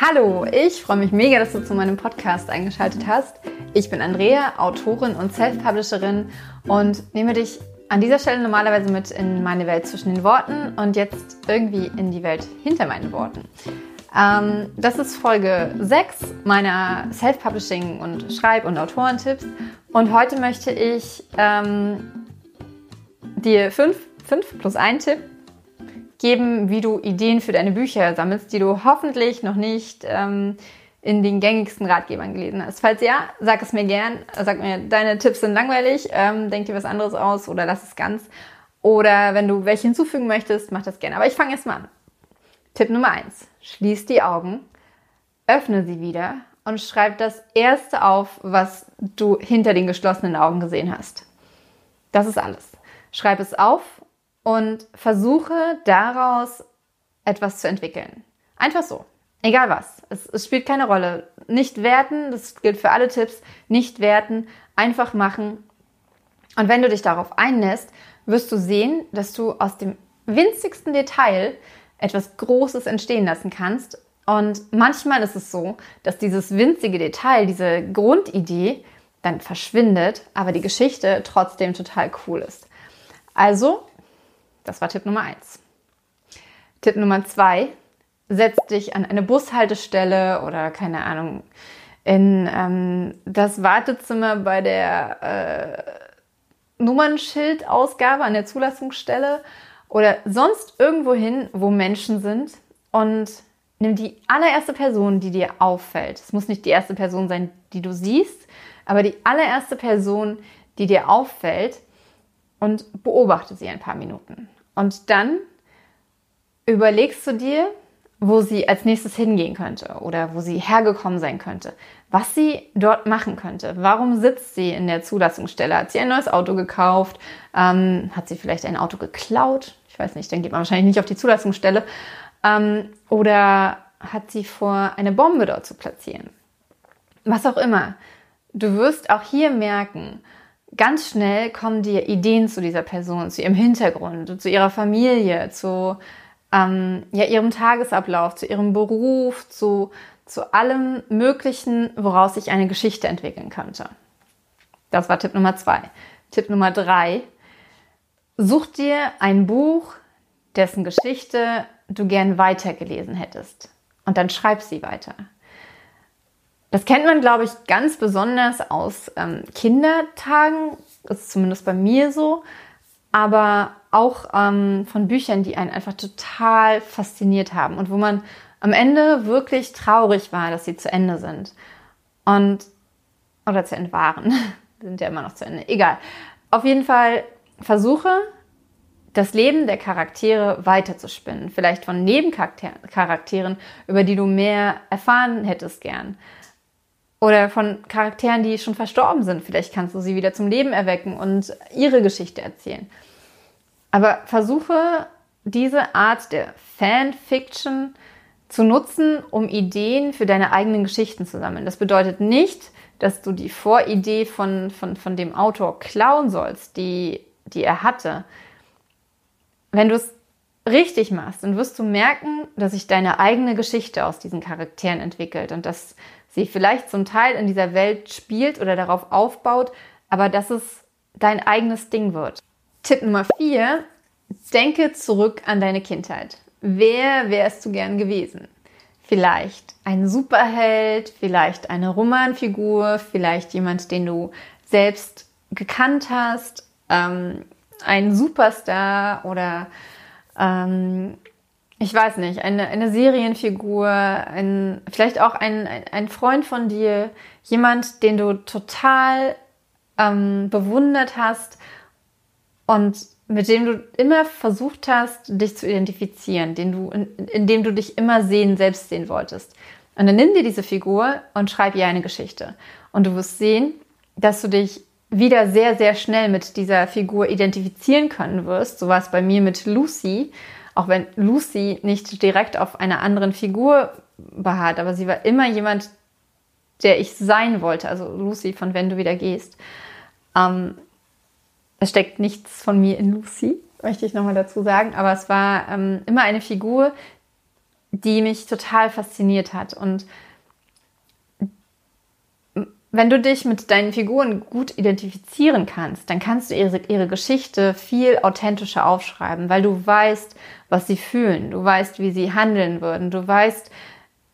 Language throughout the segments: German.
Hallo, ich freue mich mega, dass du zu meinem Podcast eingeschaltet hast. Ich bin Andrea, Autorin und Self-Publisherin und nehme dich an dieser Stelle normalerweise mit in meine Welt zwischen den Worten und jetzt irgendwie in die Welt hinter meinen Worten. Ähm, das ist Folge 6 meiner Self-Publishing und Schreib- und Autorentipps und heute möchte ich ähm, dir 5 plus 1 Tipp geben, wie du Ideen für deine Bücher sammelst, die du hoffentlich noch nicht ähm, in den gängigsten Ratgebern gelesen hast. Falls ja, sag es mir gern. Sag mir, deine Tipps sind langweilig, ähm, denk dir was anderes aus oder lass es ganz. Oder wenn du welche hinzufügen möchtest, mach das gerne. Aber ich fange erst mal an. Tipp Nummer eins: Schließ die Augen, öffne sie wieder und schreib das erste auf, was du hinter den geschlossenen Augen gesehen hast. Das ist alles. Schreib es auf und versuche daraus etwas zu entwickeln. Einfach so. Egal was. Es, es, spielt keine Rolle. Nicht werten, das gilt für alle Tipps. Nicht werten, einfach machen. Und wenn du dich darauf einlässt, wirst du sehen, dass du aus dem winzigsten Detail etwas Großes entstehen lassen kannst. Und manchmal ist es so, dass dieses winzige Detail, diese Grundidee, dann verschwindet, aber die Geschichte trotzdem total cool ist. Also das war Tipp Nummer eins. Tipp Nummer zwei, setz dich an eine Bushaltestelle oder keine Ahnung, in ähm, das Wartezimmer bei der äh, Nummernschildausgabe an der Zulassungsstelle oder sonst irgendwo hin, wo Menschen sind und nimm die allererste Person, die dir auffällt. Es muss nicht die erste Person sein, die du siehst, aber die allererste Person, die dir auffällt und beobachte sie ein paar Minuten. Und dann überlegst du dir, wo sie als nächstes hingehen könnte oder wo sie hergekommen sein könnte, was sie dort machen könnte. Warum sitzt sie in der Zulassungsstelle? Hat sie ein neues Auto gekauft? Ähm, hat sie vielleicht ein Auto geklaut? Ich weiß nicht, dann geht man wahrscheinlich nicht auf die Zulassungsstelle. Ähm, oder hat sie vor, eine Bombe dort zu platzieren? Was auch immer. Du wirst auch hier merken, ganz schnell kommen dir Ideen zu dieser Person, zu ihrem Hintergrund, zu ihrer Familie, zu ähm, ja, ihrem Tagesablauf, zu ihrem Beruf, zu, zu allem Möglichen, woraus sich eine Geschichte entwickeln könnte. Das war Tipp Nummer zwei. Tipp Nummer drei. Such dir ein Buch, dessen Geschichte du gern weitergelesen hättest. Und dann schreib sie weiter. Das kennt man, glaube ich, ganz besonders aus ähm, Kindertagen, ist zumindest bei mir so, aber auch ähm, von Büchern, die einen einfach total fasziniert haben und wo man am Ende wirklich traurig war, dass sie zu Ende sind. Und, oder zu Ende waren. sind ja immer noch zu Ende. Egal. Auf jeden Fall versuche, das Leben der Charaktere weiterzuspinnen. Vielleicht von Nebencharakteren, über die du mehr erfahren hättest gern. Oder von Charakteren, die schon verstorben sind. Vielleicht kannst du sie wieder zum Leben erwecken und ihre Geschichte erzählen. Aber versuche diese Art der Fanfiction zu nutzen, um Ideen für deine eigenen Geschichten zu sammeln. Das bedeutet nicht, dass du die Voridee von, von, von dem Autor klauen sollst, die, die er hatte. Wenn du es richtig machst, dann wirst du merken, dass sich deine eigene Geschichte aus diesen Charakteren entwickelt und dass sie vielleicht zum Teil in dieser Welt spielt oder darauf aufbaut, aber dass es dein eigenes Ding wird. Tipp Nummer vier: Denke zurück an deine Kindheit. Wer wärst du gern gewesen? Vielleicht ein Superheld, vielleicht eine Romanfigur, vielleicht jemand, den du selbst gekannt hast, ähm, ein Superstar oder ähm, ich weiß nicht, eine, eine Serienfigur, ein, vielleicht auch ein, ein, Freund von dir, jemand, den du total ähm, bewundert hast und mit dem du immer versucht hast, dich zu identifizieren, den du, in, in dem du dich immer sehen, selbst sehen wolltest. Und dann nimm dir diese Figur und schreib ihr eine Geschichte. Und du wirst sehen, dass du dich wieder sehr, sehr schnell mit dieser Figur identifizieren können wirst. So war es bei mir mit Lucy auch wenn Lucy nicht direkt auf einer anderen Figur beharrt, aber sie war immer jemand, der ich sein wollte. Also Lucy von Wenn du wieder gehst. Ähm, es steckt nichts von mir in Lucy, möchte ich nochmal dazu sagen, aber es war ähm, immer eine Figur, die mich total fasziniert hat. Und wenn du dich mit deinen Figuren gut identifizieren kannst, dann kannst du ihre, ihre Geschichte viel authentischer aufschreiben, weil du weißt, was sie fühlen, du weißt, wie sie handeln würden, du weißt,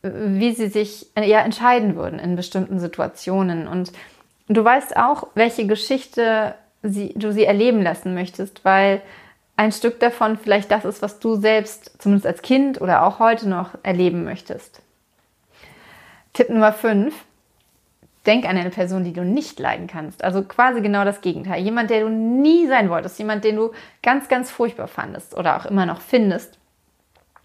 wie sie sich ja entscheiden würden in bestimmten Situationen. Und du weißt auch, welche Geschichte sie, du sie erleben lassen möchtest, weil ein Stück davon vielleicht das ist, was du selbst zumindest als Kind oder auch heute noch erleben möchtest. Tipp Nummer 5 Denk an eine Person, die du nicht leiden kannst. Also quasi genau das Gegenteil. Jemand, der du nie sein wolltest. Jemand, den du ganz, ganz furchtbar fandest oder auch immer noch findest.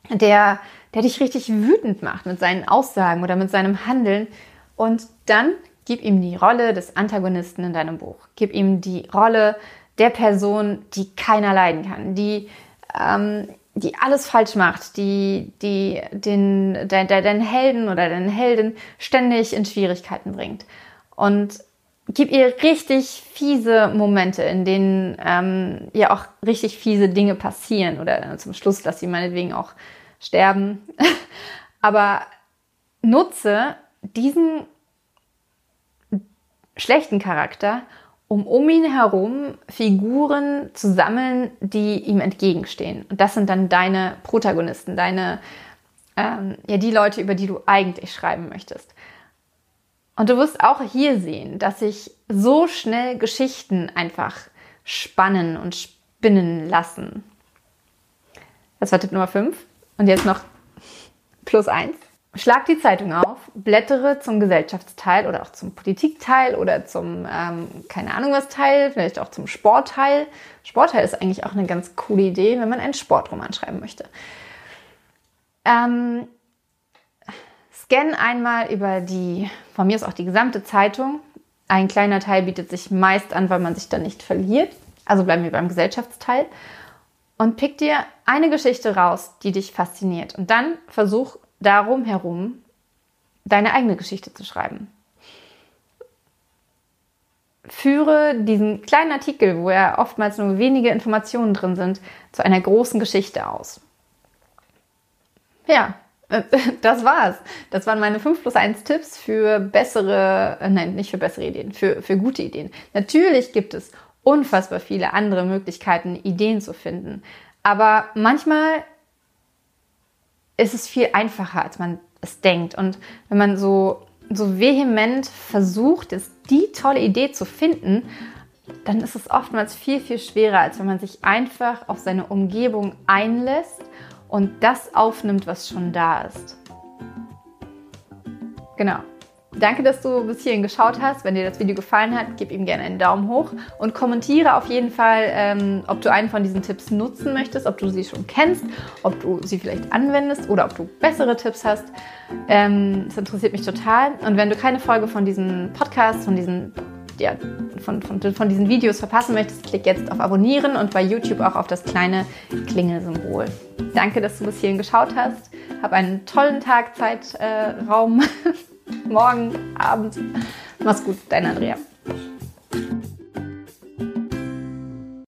Der, der dich richtig wütend macht mit seinen Aussagen oder mit seinem Handeln. Und dann gib ihm die Rolle des Antagonisten in deinem Buch. Gib ihm die Rolle der Person, die keiner leiden kann. Die ähm, die alles falsch macht, die, die den, de, de, deinen Helden oder deinen Heldin ständig in Schwierigkeiten bringt. Und gib ihr richtig fiese Momente, in denen ähm, ihr auch richtig fiese Dinge passieren oder zum Schluss lass sie meinetwegen auch sterben. Aber nutze diesen schlechten Charakter, um um ihn herum Figuren zu sammeln, die ihm entgegenstehen. Und das sind dann deine Protagonisten, deine, ähm, ja, die Leute, über die du eigentlich schreiben möchtest. Und du wirst auch hier sehen, dass sich so schnell Geschichten einfach spannen und spinnen lassen. Das war Tipp Nummer 5. Und jetzt noch plus 1. Schlag die Zeitung auf, blättere zum Gesellschaftsteil oder auch zum Politikteil oder zum, ähm, keine Ahnung was Teil, vielleicht auch zum Sportteil. Sportteil ist eigentlich auch eine ganz coole Idee, wenn man einen Sportroman schreiben möchte. Ähm, scan einmal über die, von mir ist auch die gesamte Zeitung. Ein kleiner Teil bietet sich meist an, weil man sich dann nicht verliert. Also bleiben wir beim Gesellschaftsteil. Und pick dir eine Geschichte raus, die dich fasziniert. Und dann versuch darum herum deine eigene Geschichte zu schreiben. Führe diesen kleinen Artikel, wo ja oftmals nur wenige Informationen drin sind, zu einer großen Geschichte aus. Ja, das war's. Das waren meine 5 plus 1 Tipps für bessere, äh, nein, nicht für bessere Ideen, für, für gute Ideen. Natürlich gibt es unfassbar viele andere Möglichkeiten, Ideen zu finden. Aber manchmal ist es viel einfacher, als man es denkt. Und wenn man so, so vehement versucht, ist die tolle Idee zu finden, dann ist es oftmals viel, viel schwerer, als wenn man sich einfach auf seine Umgebung einlässt und das aufnimmt, was schon da ist. Genau. Danke, dass du bis hierhin geschaut hast. Wenn dir das Video gefallen hat, gib ihm gerne einen Daumen hoch und kommentiere auf jeden Fall, ähm, ob du einen von diesen Tipps nutzen möchtest, ob du sie schon kennst, ob du sie vielleicht anwendest oder ob du bessere Tipps hast. Ähm, das interessiert mich total. Und wenn du keine Folge von diesem Podcast, von diesen ja, von, von, von diesen Videos verpassen möchtest, klick jetzt auf Abonnieren und bei YouTube auch auf das kleine Klingelsymbol. Danke, dass du bis hierhin geschaut hast. Hab einen tollen Tag, Zeitraum. Äh, morgen, Abend. Mach's gut, dein Andrea.